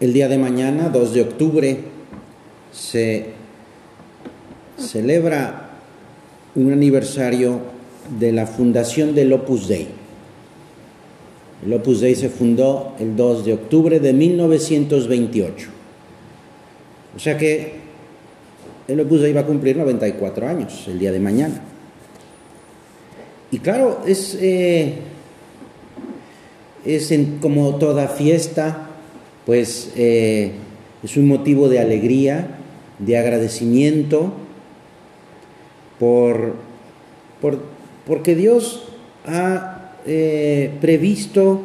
El día de mañana, 2 de octubre, se celebra un aniversario de la fundación del Opus Dei. El Opus Dei se fundó el 2 de octubre de 1928. O sea que el Opus Dei va a cumplir 94 años el día de mañana. Y claro, es, eh, es como toda fiesta, pues eh, es un motivo de alegría, de agradecimiento por, por porque Dios ha eh, previsto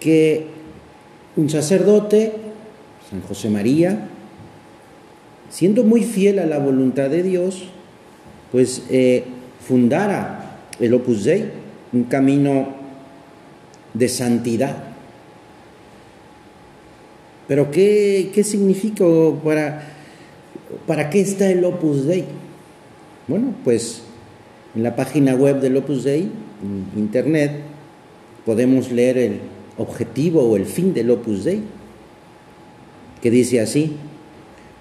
que un sacerdote, San José María, siendo muy fiel a la voluntad de Dios, pues eh, fundara el Opus Dei, un camino de santidad. Pero ¿qué, qué significa para, para qué está el Opus Dei? Bueno, pues en la página web del Opus Dei, en internet, podemos leer el objetivo o el fin del Opus Dei, que dice así,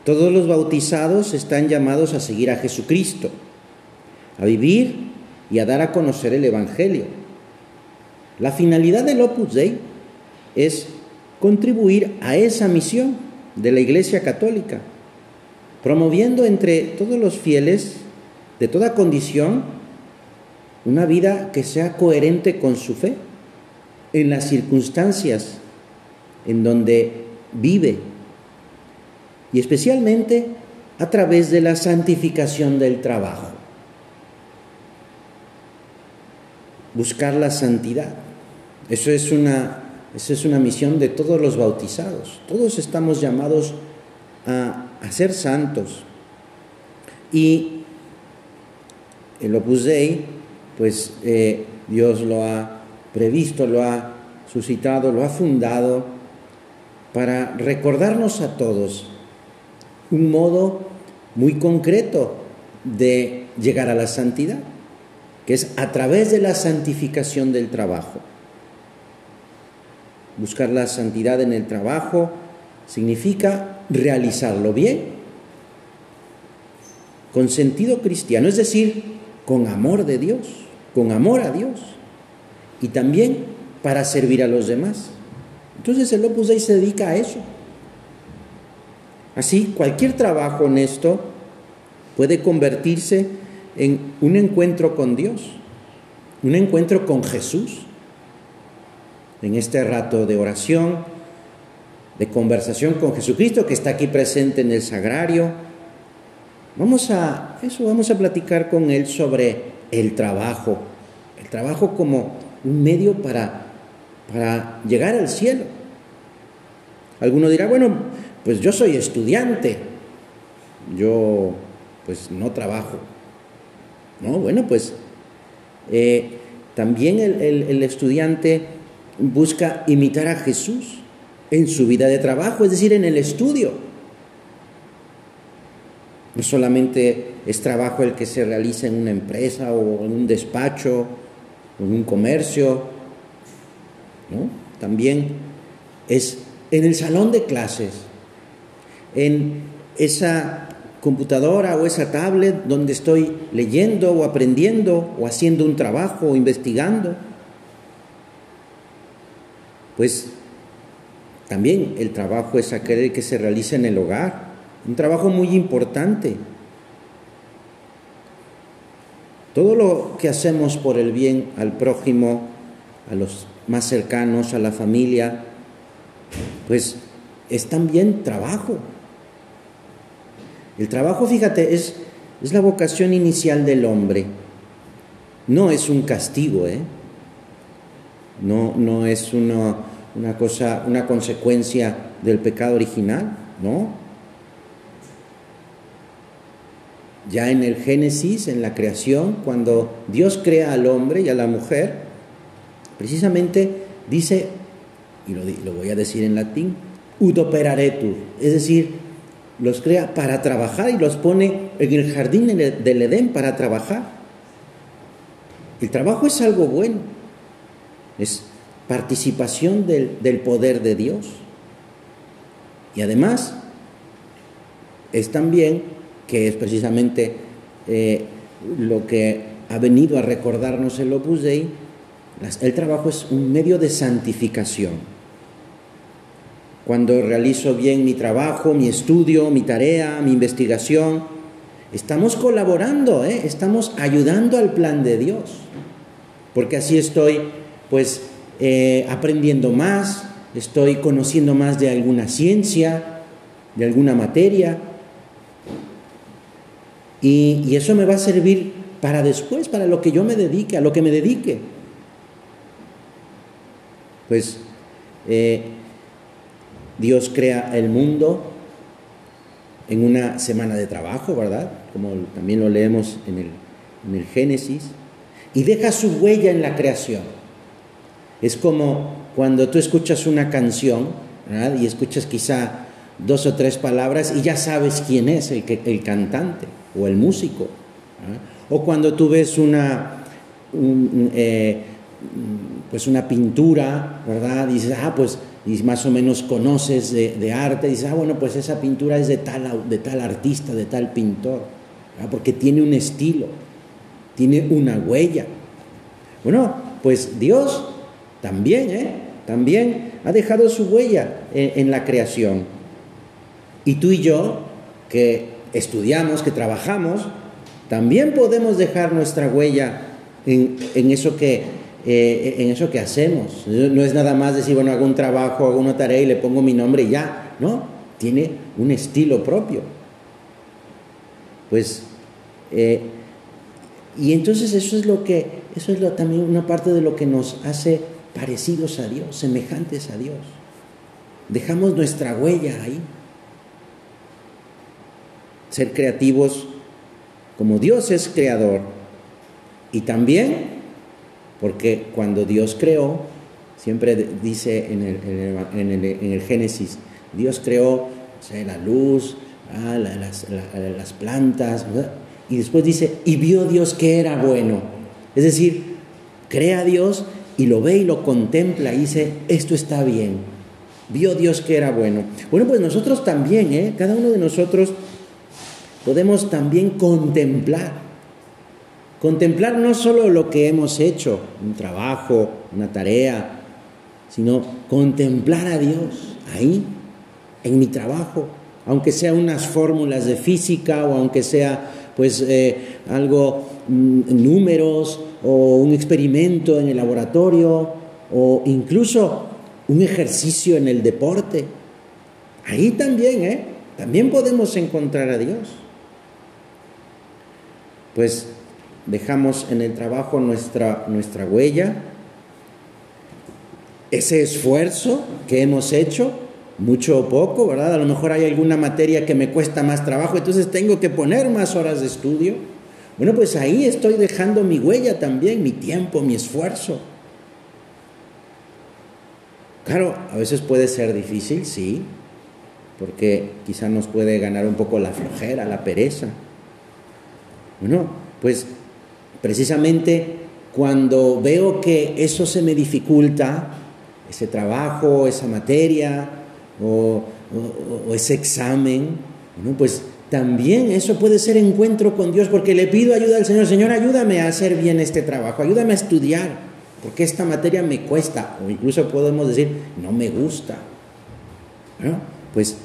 todos los bautizados están llamados a seguir a Jesucristo, a vivir y a dar a conocer el Evangelio. La finalidad del Opus Dei es contribuir a esa misión de la Iglesia Católica, promoviendo entre todos los fieles de toda condición una vida que sea coherente con su fe en las circunstancias en donde vive y especialmente a través de la santificación del trabajo. Buscar la santidad. Eso es una, eso es una misión de todos los bautizados. Todos estamos llamados a, a ser santos. Y el Opus Dei pues eh, Dios lo ha previsto, lo ha suscitado, lo ha fundado para recordarnos a todos un modo muy concreto de llegar a la santidad, que es a través de la santificación del trabajo. Buscar la santidad en el trabajo significa realizarlo bien, con sentido cristiano, es decir, con amor de Dios con amor a Dios y también para servir a los demás. Entonces el Opus Dei se dedica a eso. Así, cualquier trabajo honesto puede convertirse en un encuentro con Dios, un encuentro con Jesús. En este rato de oración, de conversación con Jesucristo que está aquí presente en el sagrario, vamos a eso vamos a platicar con él sobre el trabajo, el trabajo como un medio para, para llegar al cielo. Alguno dirá, bueno, pues yo soy estudiante, yo pues no trabajo. No, bueno, pues eh, también el, el estudiante busca imitar a Jesús en su vida de trabajo, es decir, en el estudio. No solamente es trabajo el que se realiza en una empresa o en un despacho o en un comercio, ¿no? También es en el salón de clases, en esa computadora o esa tablet donde estoy leyendo o aprendiendo o haciendo un trabajo o investigando. Pues también el trabajo es aquel que se realiza en el hogar, un trabajo muy importante. Todo lo que hacemos por el bien al prójimo, a los más cercanos, a la familia, pues es también trabajo. El trabajo, fíjate, es, es la vocación inicial del hombre. No es un castigo, ¿eh? No, no es una, cosa, una consecuencia del pecado original, ¿no? Ya en el Génesis, en la creación, cuando Dios crea al hombre y a la mujer, precisamente dice, y lo, voy a decir en latín, udoperaretur, es decir, los crea para trabajar y los pone en el jardín del Edén para trabajar. El trabajo es algo bueno, es participación del, del poder de Dios. Y además, es también, que es precisamente eh, lo que ha venido a recordarnos el Opus Dei, el trabajo es un medio de santificación. Cuando realizo bien mi trabajo, mi estudio, mi tarea, mi investigación, estamos colaborando, ¿eh? estamos ayudando al plan de Dios. Porque así estoy, pues, eh, aprendiendo más, estoy conociendo más de alguna ciencia, de alguna materia. y eso me va a servir para después, para lo que yo me dedique, a lo que me dedique. Pues eh, Dios crea el mundo en una semana de trabajo, ¿verdad? Como también lo leemos en el, en el Génesis, y deja su huella en la creación. Es como cuando tú escuchas una canción. Y escuchas quizá dos o tres palabras y ya sabes quién es el, cantante o el músico. O cuando tú ves una, eh, pues una pintura, ¿verdad? Dices, ah, pues y más o menos conoces de, arte, dices, ah, bueno, pues esa pintura es de tal, de tal artista, de tal pintor, porque tiene un estilo, tiene una huella. Bueno, pues Dios también, ¿eh? También ha dejado su huella en la creación. Y tú y yo, que estudiamos, que trabajamos, también podemos dejar nuestra huella en, eso que, eh, en eso que hacemos. No es nada más decir, bueno, hago un trabajo, hago una tarea y le pongo mi nombre y ya. No, tiene un estilo propio. Pues, eh, y entonces eso es lo que, eso es también una parte de lo que nos hace parecidos a Dios, semejantes a Dios. Dejamos nuestra huella ahí. Ser creativos como Dios es creador y también porque cuando Dios creó, siempre dice en el, Génesis, Dios creó la luz, ah, las, plantas, y después dice, y vio Dios que era bueno. Es decir, crea Dios y lo ve y lo contempla y dice, esto está bien. Vio Dios que era bueno. Bueno, pues nosotros también, ¿eh? cada uno de nosotros podemos también contemplar. Contemplar no solo lo que hemos hecho, un trabajo, una tarea, sino contemplar a Dios ahí, en mi trabajo, aunque sea unas fórmulas de física o aunque sea pues eh, algo, números o un experimento en el laboratorio o incluso un ejercicio en el deporte. Ahí también, ¿eh? También podemos encontrar a Dios pues dejamos en el trabajo nuestra, nuestra huella, ese esfuerzo que hemos hecho, mucho o poco, ¿verdad? A lo mejor hay alguna materia que me cuesta más trabajo, entonces tengo que poner más horas de estudio. Bueno, pues ahí estoy dejando mi huella también, mi tiempo, mi esfuerzo. Claro, a veces puede ser difícil, sí, porque quizá nos puede ganar un poco la flojera, la pereza. Bueno, pues precisamente cuando veo que eso se me dificulta, ese trabajo, esa materia o, ese examen, bueno, pues también eso puede ser encuentro con Dios porque le pido ayuda al Señor, Señor, ayúdame a hacer bien este trabajo, ayúdame a estudiar, porque esta materia me cuesta, o incluso podemos decir, no me gusta. Pues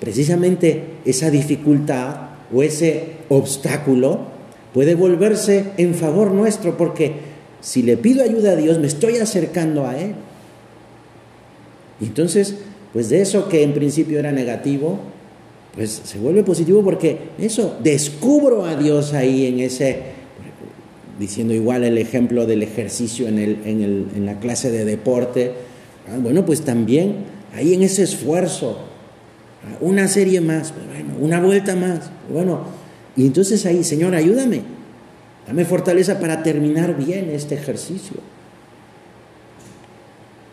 precisamente esa dificultad o ese obstáculo puede volverse en favor nuestro porque si le pido ayuda a Dios me estoy acercando a Él. Entonces, pues de eso que en principio era negativo, pues se vuelve positivo porque eso, descubro a Dios ahí en ese, diciendo igual el ejemplo del ejercicio en, el, en, el, en la clase de deporte, ah, bueno, pues también ahí en ese esfuerzo, ah, una serie más, bueno, una vuelta más, bueno, y entonces ahí, Señor, ayúdame, dame fortaleza para terminar bien este ejercicio.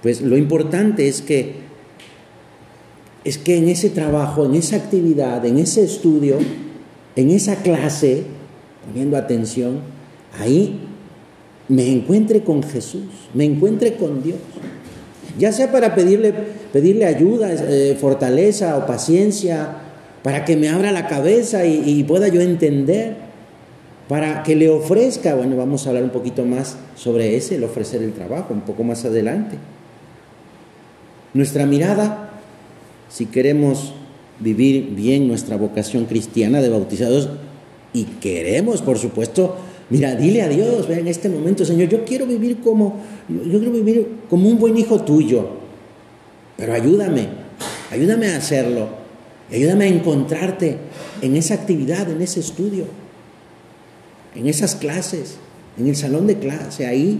Pues lo importante es que es que en ese trabajo, en esa actividad, en ese estudio, en esa clase, poniendo atención, ahí me encuentre con Jesús, me encuentre con Dios. ya sea para pedirle, pedirle ayuda, eh, fortaleza o paciencia, para que me abra la cabeza y, y pueda yo entender, para que le ofrezca, bueno, vamos a hablar un poquito más sobre ese, el ofrecer el trabajo, un poco más adelante. Nuestra mirada, si queremos vivir bien nuestra vocación cristiana de bautizados y queremos, por supuesto, mira, dile a Dios, ve en este momento, Señor, yo quiero vivir como yo quiero vivir como un buen hijo tuyo. Pero ayúdame, ayúdame a hacerlo. Ayúdame a encontrarte en esa actividad, en ese estudio, en esas clases, en el salón de clase, ahí,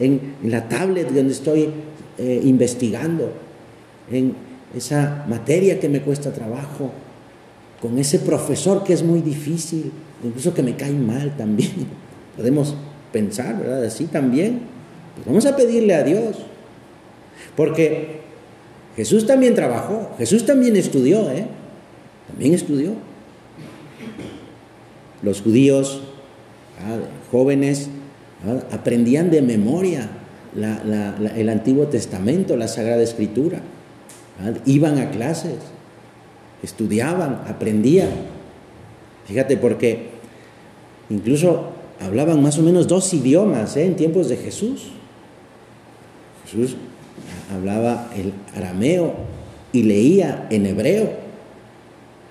en, la tablet donde estoy eh, investigando, en esa materia que me cuesta trabajo, con ese profesor que es muy difícil, incluso que me cae mal también. Podemos pensar, ¿verdad? Así también. Pues vamos a pedirle a Dios. Porque Jesús también trabajó, Jesús también estudió, ¿eh? También estudió. Los judíos, jóvenes, aprendían de memoria el Antiguo Testamento, la Sagrada Escritura. Iban a clases, estudiaban, aprendían. Fíjate, porque incluso hablaban más o menos dos idiomas ¿eh? en tiempos de Jesús. Jesús hablaba el arameo y leía en hebreo.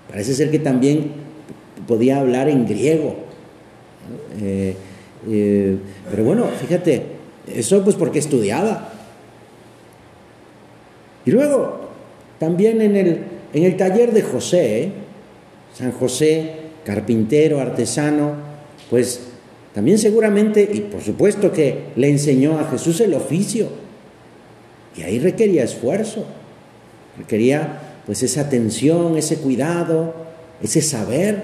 Parece ser que también podía hablar en griego. Eh, eh, pero bueno, fíjate, eso pues porque estudiaba. Y luego, también en el, en el taller de José, ¿eh? San José, carpintero, artesano, pues también seguramente, y por supuesto que le enseñó a Jesús el oficio. Y ahí requería esfuerzo, requería pues esa atención, ese cuidado, ese saber,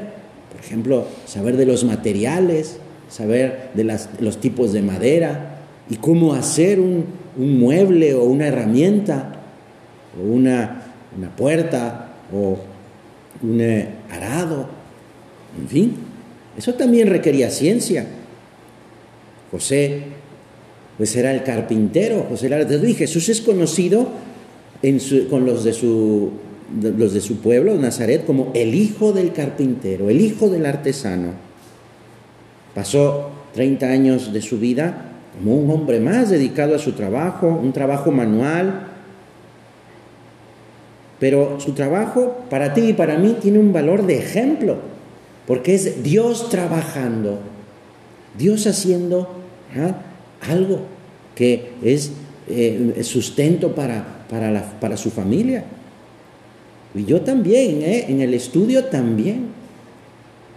por ejemplo, saber de los materiales, saber de los tipos de madera y cómo hacer un, mueble o una herramienta o una, una puerta o un eh, arado, en fin, eso también requería ciencia. José pues era el carpintero, José era el y Jesús es conocido con de, su, los de su pueblo, Nazaret, como el hijo del carpintero, el hijo del artesano. Pasó 30 años de su vida como un hombre más dedicado a su trabajo, un trabajo manual. Pero su trabajo para ti y para mí tiene un valor de ejemplo, porque es Dios trabajando, Dios haciendo ¿ah? algo que es eh, sustento para, para, para, su familia. Y yo también, ¿eh? en el estudio también.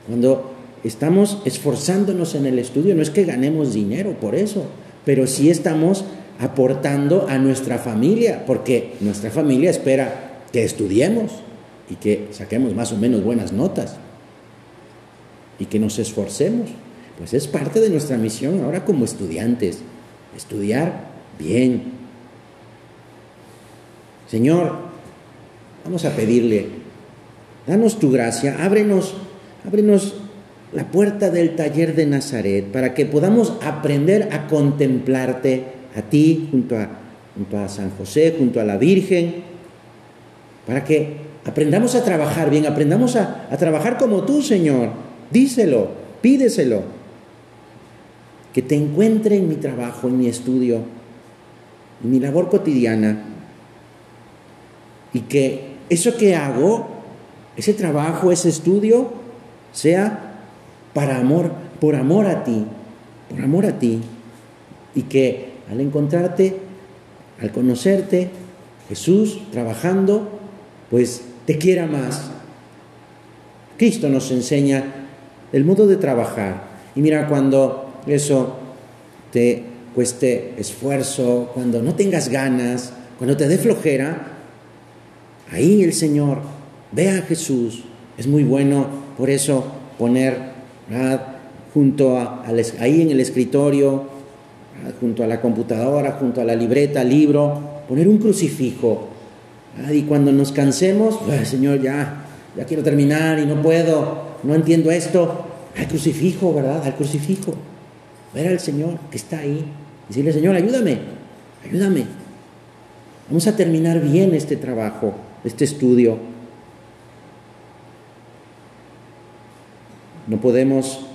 Cuando estamos esforzándonos en el estudio, no es que ganemos dinero por eso, pero sí estamos aportando a nuestra familia, porque nuestra familia espera que estudiemos y que saquemos más o menos buenas notas y que nos esforcemos. Pues es parte de nuestra misión ahora como estudiantes, estudiar bien. Señor, vamos a pedirle, danos tu gracia, ábrenos, ábrenos la puerta del taller de Nazaret para que podamos aprender a contemplarte a ti junto a, junto a San José, junto a la Virgen, para que aprendamos a trabajar bien, aprendamos a, a trabajar como tú, Señor. Díselo, pídeselo. Que te encuentre en mi trabajo, en mi estudio, en mi labor cotidiana, y que eso que hago, ese trabajo, ese estudio, sea para amor, por amor a ti, por amor a ti, y que al encontrarte, al conocerte, Jesús trabajando, pues te quiera más. Cristo nos enseña el modo de trabajar. Y mira, cuando eso te cueste esfuerzo, cuando no tengas ganas, cuando te dé flojera, ahí el Señor, ve a Jesús. Es muy bueno por eso poner junto a, ahí en el escritorio, junto a la computadora, junto a la libreta, libro, poner un crucifijo. Y cuando nos cansemos, Señor, ya, ya quiero terminar y no puedo, no entiendo esto, al crucifijo, ¿verdad? Al crucifijo ver al Señor que está ahí, decirle, Señor, ayúdame, ayúdame. Vamos a terminar bien este trabajo, este estudio. No podemos,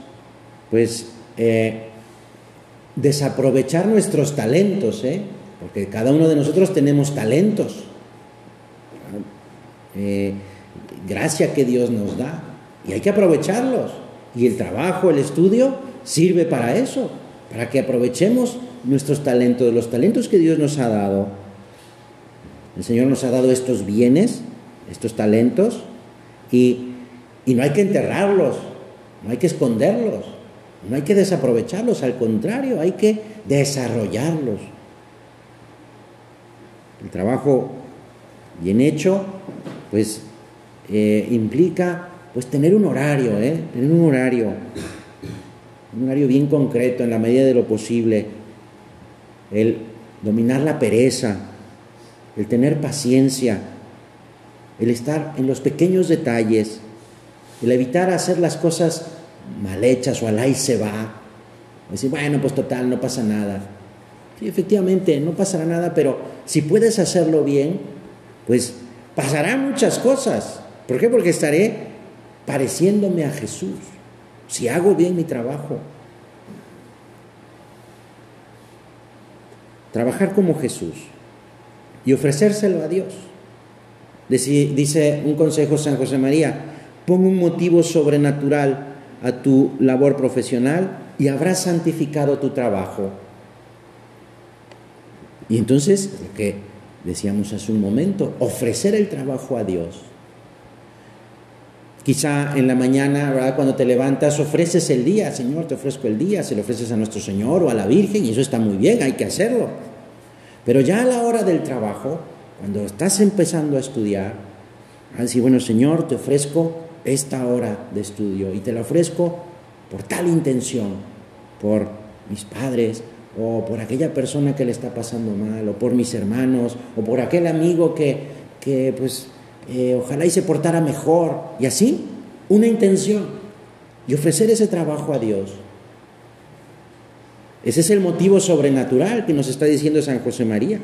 pues, eh, desaprovechar nuestros talentos, ¿eh? porque cada uno de nosotros tenemos talentos. Eh, gracia que Dios nos da y hay que aprovecharlos. Y el trabajo, el estudio sirve para eso, para que aprovechemos nuestros talentos, los talentos que Dios nos ha dado. El Señor nos ha dado estos bienes, estos talentos, y, y no hay que enterrarlos, no hay que esconderlos, no hay que desaprovecharlos, al contrario, hay que desarrollarlos. El trabajo bien hecho, pues eh, implica pues tener un horario, ¿eh? tener un horario, un horario bien concreto en la medida de lo posible, el dominar la pereza, el tener paciencia, el estar en los pequeños detalles, el evitar hacer las cosas mal hechas o al ahí se va, decir, bueno, pues total, no pasa nada. Sí, efectivamente, no pasará nada, pero si puedes hacerlo bien, pues pasarán muchas cosas. ¿Por qué? Porque estaré pareciéndome a Jesús, si hago bien mi trabajo. Trabajar como Jesús y ofrecérselo a Dios. Dice un consejo San José María, pon un motivo sobrenatural a tu labor profesional y habrás santificado tu trabajo. Y entonces, lo decíamos hace un momento, ofrecer el trabajo a Dios Quizá en la mañana, ¿verdad? cuando te levantas, ofreces el día, Señor, te ofrezco el día, se lo ofreces a nuestro Señor o a la Virgen, y eso está muy bien, hay que hacerlo. Pero ya a la hora del trabajo, cuando estás empezando a estudiar, a decir, bueno, Señor, te ofrezco esta hora de estudio y te la ofrezco por tal intención, por mis padres, o por aquella persona que le está pasando mal, o por mis hermanos, o por aquel amigo que, que pues eh, ojalá y se portara mejor, y así, una intención, y ofrecer ese trabajo a Dios. Ese es el motivo sobrenatural que nos está diciendo San José María.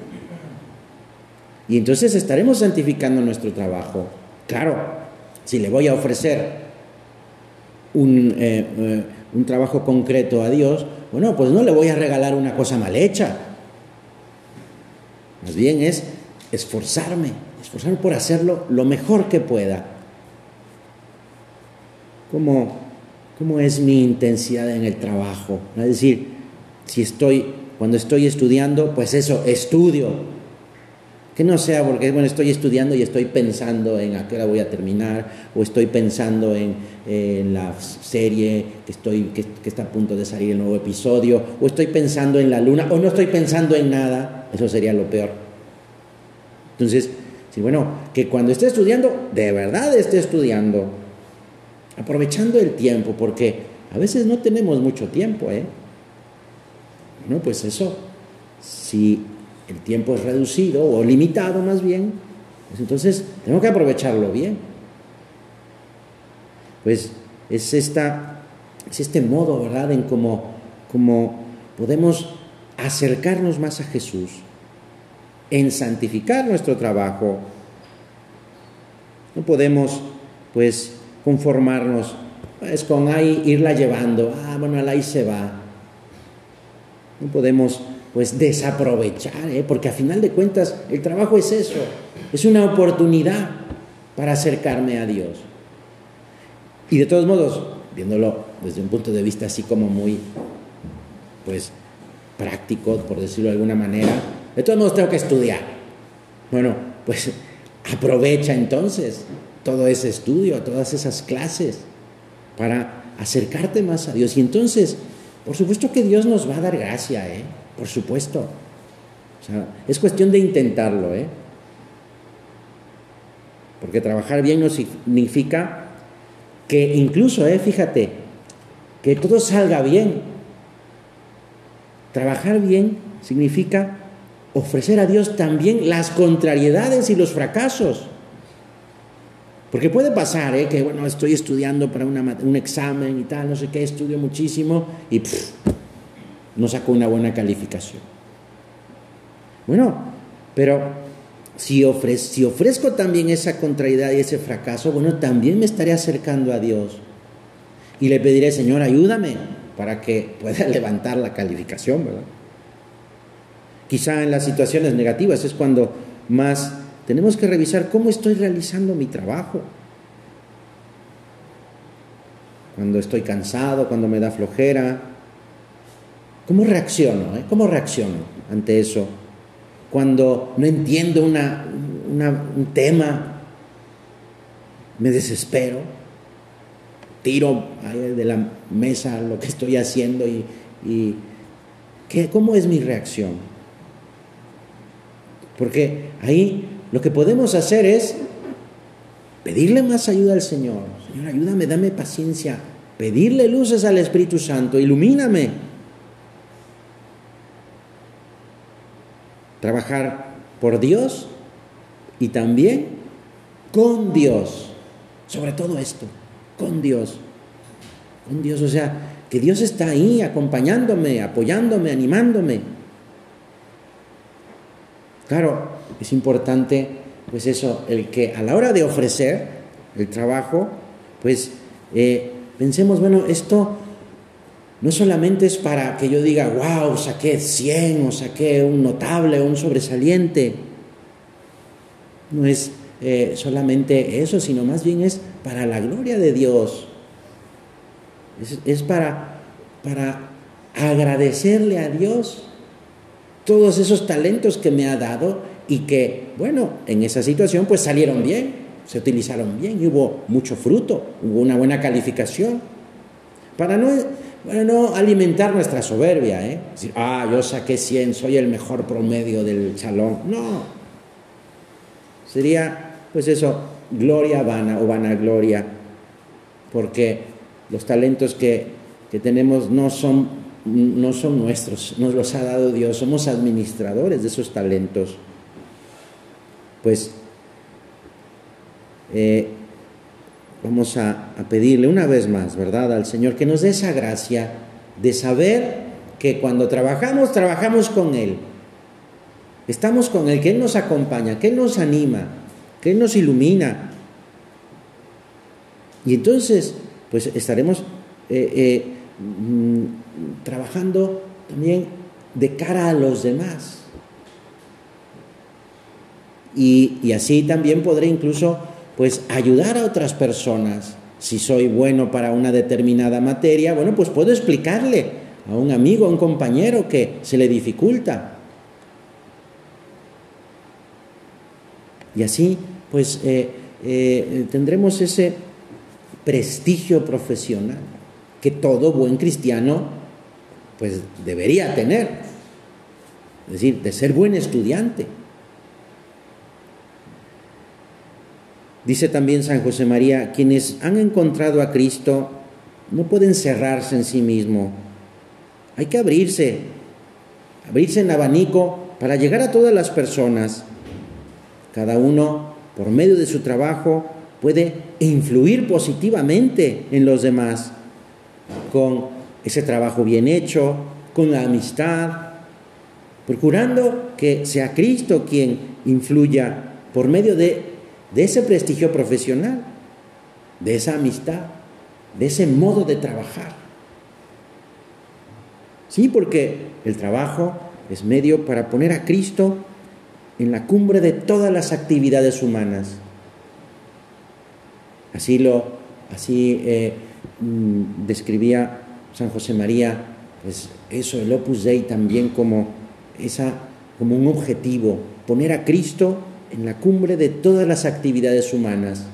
Y entonces estaremos santificando nuestro trabajo. Claro, si le voy a ofrecer un, eh, eh, un trabajo concreto a Dios, bueno, pues no le voy a regalar una cosa mal hecha. Más bien es esforzarme, esforzarme por hacerlo lo mejor que pueda. ¿Cómo, cómo es mi intensidad en el trabajo? Es decir, si estoy, cuando estoy estudiando, pues eso, estudio. Que no sea porque, bueno, estoy estudiando y estoy pensando en a qué hora voy a terminar, o estoy pensando en, la serie que, estoy, que, está a punto de salir el nuevo episodio, o estoy pensando en la luna, o no estoy pensando en nada, eso sería lo peor. Entonces, y bueno, que cuando esté estudiando, de verdad esté estudiando, aprovechando el tiempo, porque a veces no tenemos mucho tiempo, ¿eh? Bueno, pues eso, si el tiempo es reducido o limitado más bien, pues entonces tengo que aprovecharlo bien. Pues es, esta, es este modo, ¿verdad?, en cómo, cómo podemos acercarnos más a Jesús en santificar nuestro trabajo. No podemos, pues, conformarnos pues, con ahí irla llevando. Ah, bueno, ahí se va. No podemos, pues, desaprovechar, ¿eh? porque a final de cuentas el trabajo es eso, es una oportunidad para acercarme a Dios. Y de todos modos, viéndolo desde un punto de vista así como muy, pues, práctico, por decirlo de alguna manera, de todos modos tengo que estudiar. Bueno, pues aprovecha entonces todo ese estudio, todas esas clases para acercarte más a Dios. Y entonces, por supuesto que Dios nos va a dar gracia, ¿eh? Por supuesto. O sea, es cuestión de intentarlo, ¿eh? Porque trabajar bien no significa que incluso, ¿eh? Fíjate, que todo salga bien. Trabajar bien significa ofrecer a Dios también las contrariedades y los fracasos. Porque puede pasar, ¿eh? que bueno, estoy estudiando para un examen y tal, no sé qué, estudio muchísimo y no saco una buena calificación. Bueno, pero si, si ofrezco también esa contrariedad y ese fracaso, bueno, también me estaré acercando a Dios. Y le pediré, Señor, ayúdame para que pueda levantar la calificación, ¿verdad? Quizá en las situaciones negativas es cuando más tenemos que revisar cómo estoy realizando mi trabajo. Cuando estoy cansado, cuando me da flojera. ¿Cómo reacciono? Eh? ¿Cómo reacciono ante eso? Cuando no entiendo un tema, me desespero, tiro de la mesa lo que estoy haciendo y, y ¿qué, ¿cómo es mi reacción? Porque ahí lo que podemos hacer es pedirle más ayuda al Señor. Señor, ayúdame, dame paciencia. Pedirle luces al Espíritu Santo, ilumíname. Trabajar por Dios y también con Dios. Sobre todo esto, con Dios. Con Dios, o sea, que Dios está ahí acompañándome, apoyándome, animándome. Claro, es importante, pues eso, el que a la hora de ofrecer el trabajo, pues eh, pensemos, bueno, esto no solamente es para que yo diga, wow, saqué 100 o saqué un notable o un sobresaliente, no es eh, solamente eso, sino más bien es para la gloria de Dios, es, para, para agradecerle a Dios todos esos talentos que me ha dado y que, bueno, en esa situación pues salieron bien, se utilizaron bien y hubo mucho fruto, hubo una buena calificación. Para no, no alimentar nuestra soberbia, ¿eh? Decir, ah, yo saqué 100, soy el mejor promedio del salón. No. Sería, pues eso, gloria vana o vanagloria, porque los talentos que, que tenemos no son no son nuestros, nos los ha dado Dios, somos administradores de esos talentos. Pues eh, vamos a, pedirle una vez más, ¿verdad?, al Señor que nos dé esa gracia de saber que cuando trabajamos, trabajamos con Él. Estamos con Él, que Él nos acompaña, que Él nos anima, que Él nos ilumina. Y entonces, pues estaremos eh, eh, mm, trabajando también de cara a los demás. Y, y, así también podré incluso pues ayudar a otras personas. Si soy bueno para una determinada materia, bueno, pues puedo explicarle a un amigo, a un compañero que se le dificulta. Y así pues eh, eh, tendremos ese prestigio profesional que todo buen cristiano pues debería tener. Es decir, de ser buen estudiante. Dice también San José María, quienes han encontrado a Cristo no pueden cerrarse en sí mismo. Hay que abrirse, abrirse en abanico para llegar a todas las personas. Cada uno, por medio de su trabajo, puede influir positivamente en los demás con ese trabajo bien hecho, con la amistad, procurando que sea Cristo quien influya por medio de, de ese prestigio profesional, de esa amistad, de ese modo de trabajar. Sí, porque el trabajo es medio para poner a Cristo en la cumbre de todas las actividades humanas. Así lo, así eh, mm, describía San José María, pues eso, el Opus Dei también como, esa, como un objetivo, poner a Cristo en la cumbre de todas las actividades humanas.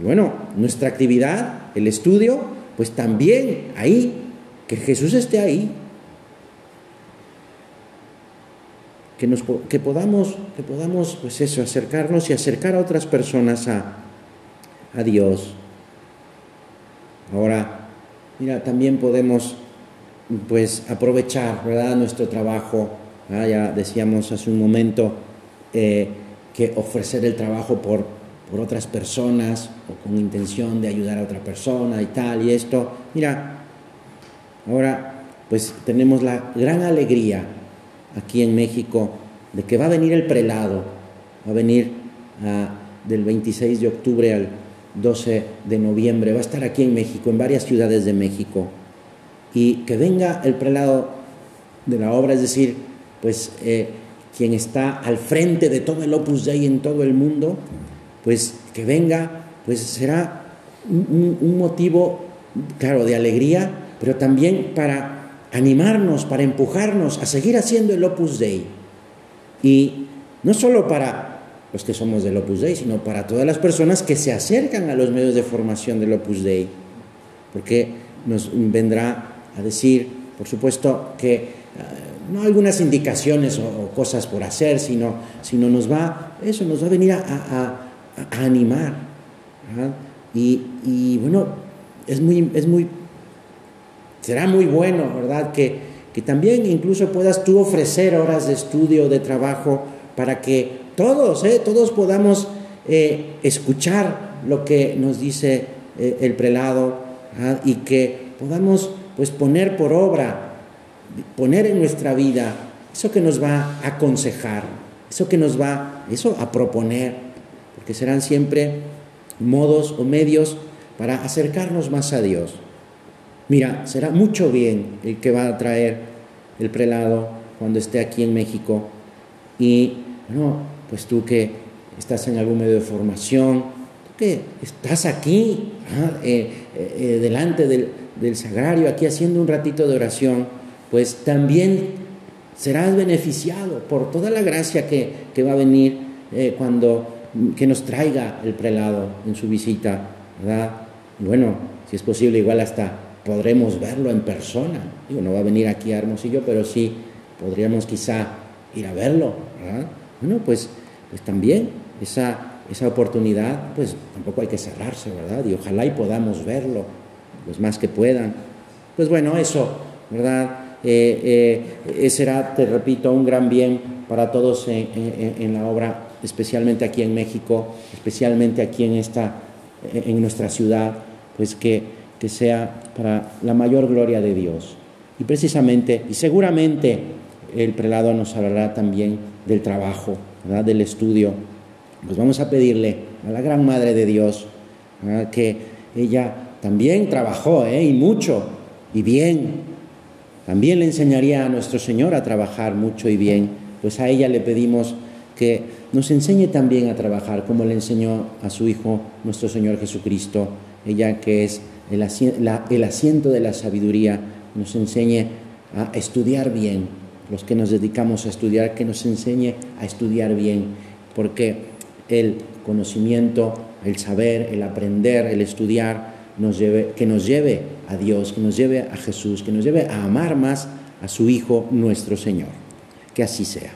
Y bueno, nuestra actividad, el estudio, pues también ahí, que Jesús esté ahí, que, nos, que, podamos, que podamos, pues eso, acercarnos y acercar a otras personas a, a Dios. Ahora, mira, también podemos pues aprovechar, ¿verdad?, nuestro trabajo. Ya decíamos hace un momento eh, que ofrecer el trabajo por, por otras personas o con intención de ayudar a otra persona y tal y esto. Mira, ahora pues tenemos la gran alegría aquí en México de que va a venir el prelado va a venir del 26 de octubre al 12 de noviembre, va a estar aquí en México, en varias ciudades de México, y que venga el prelado de la obra, es decir, pues eh, quien está al frente de todo el Opus Dei en todo el mundo, pues que venga, pues será un, motivo, claro, de alegría, pero también para animarnos, para empujarnos a seguir haciendo el Opus Dei. Y no solo para los que somos del Opus Dei, sino para todas las personas que se acercan a los medios de formación del Opus Dei, porque nos vendrá a decir, por supuesto, que eh, no algunas indicaciones o, cosas por hacer, sino, sino nos va, eso nos va a venir a, animar. Y, bueno, es muy, es muy, será muy bueno, ¿verdad? Que, que también incluso puedas tú ofrecer horas de estudio, de trabajo, para que todos, ¿eh? todos podamos eh, escuchar lo que nos dice eh, el prelado y que podamos pues poner por obra, poner en nuestra vida eso que nos va a aconsejar, eso que nos va, eso a proponer, porque serán siempre modos o medios para acercarnos más a Dios. Mira, será mucho bien el que va a traer el prelado cuando esté aquí en México. Y bueno, pues tú que estás en algún medio de formación, tú que estás aquí, eh, eh, eh, delante del, sagrario, aquí haciendo un ratito de oración, pues también serás beneficiado por toda la gracia que, que va a venir cuando que nos traiga el prelado en su visita, ¿verdad? Y bueno, si es posible, igual hasta podremos verlo en persona. Digo, no va a venir aquí a Hermosillo, pero sí podríamos quizá ir a verlo, ¿verdad? Bueno, pues, pues también esa, esa oportunidad, pues tampoco hay que cerrarse, ¿verdad? Y ojalá y podamos verlo, los más que puedan. Pues bueno, eso, ¿verdad? Eh, eh, será, te repito, un gran bien para todos en la obra especialmente aquí en México, especialmente aquí en, esta, en nuestra ciudad, pues que, que sea para la mayor gloria de Dios. Y precisamente, y seguramente el prelado nos hablará también del trabajo, del estudio. Pues vamos a pedirle a la Gran Madre de Dios que ella también trabajó, ¿eh? y mucho, y bien. También le enseñaría a nuestro Señor a trabajar mucho y bien. Pues a ella le pedimos que nos enseñe también a trabajar como le enseñó a su Hijo nuestro Señor Jesucristo, ella que es el, asiento de la sabiduría, nos enseñe a estudiar bien, los que nos dedicamos a estudiar, que nos enseñe a estudiar bien, porque el conocimiento, el saber, el aprender, el estudiar, nos lleve, que nos lleve a Dios, que nos lleve a Jesús, que nos lleve a amar más a su Hijo nuestro Señor. Que así sea.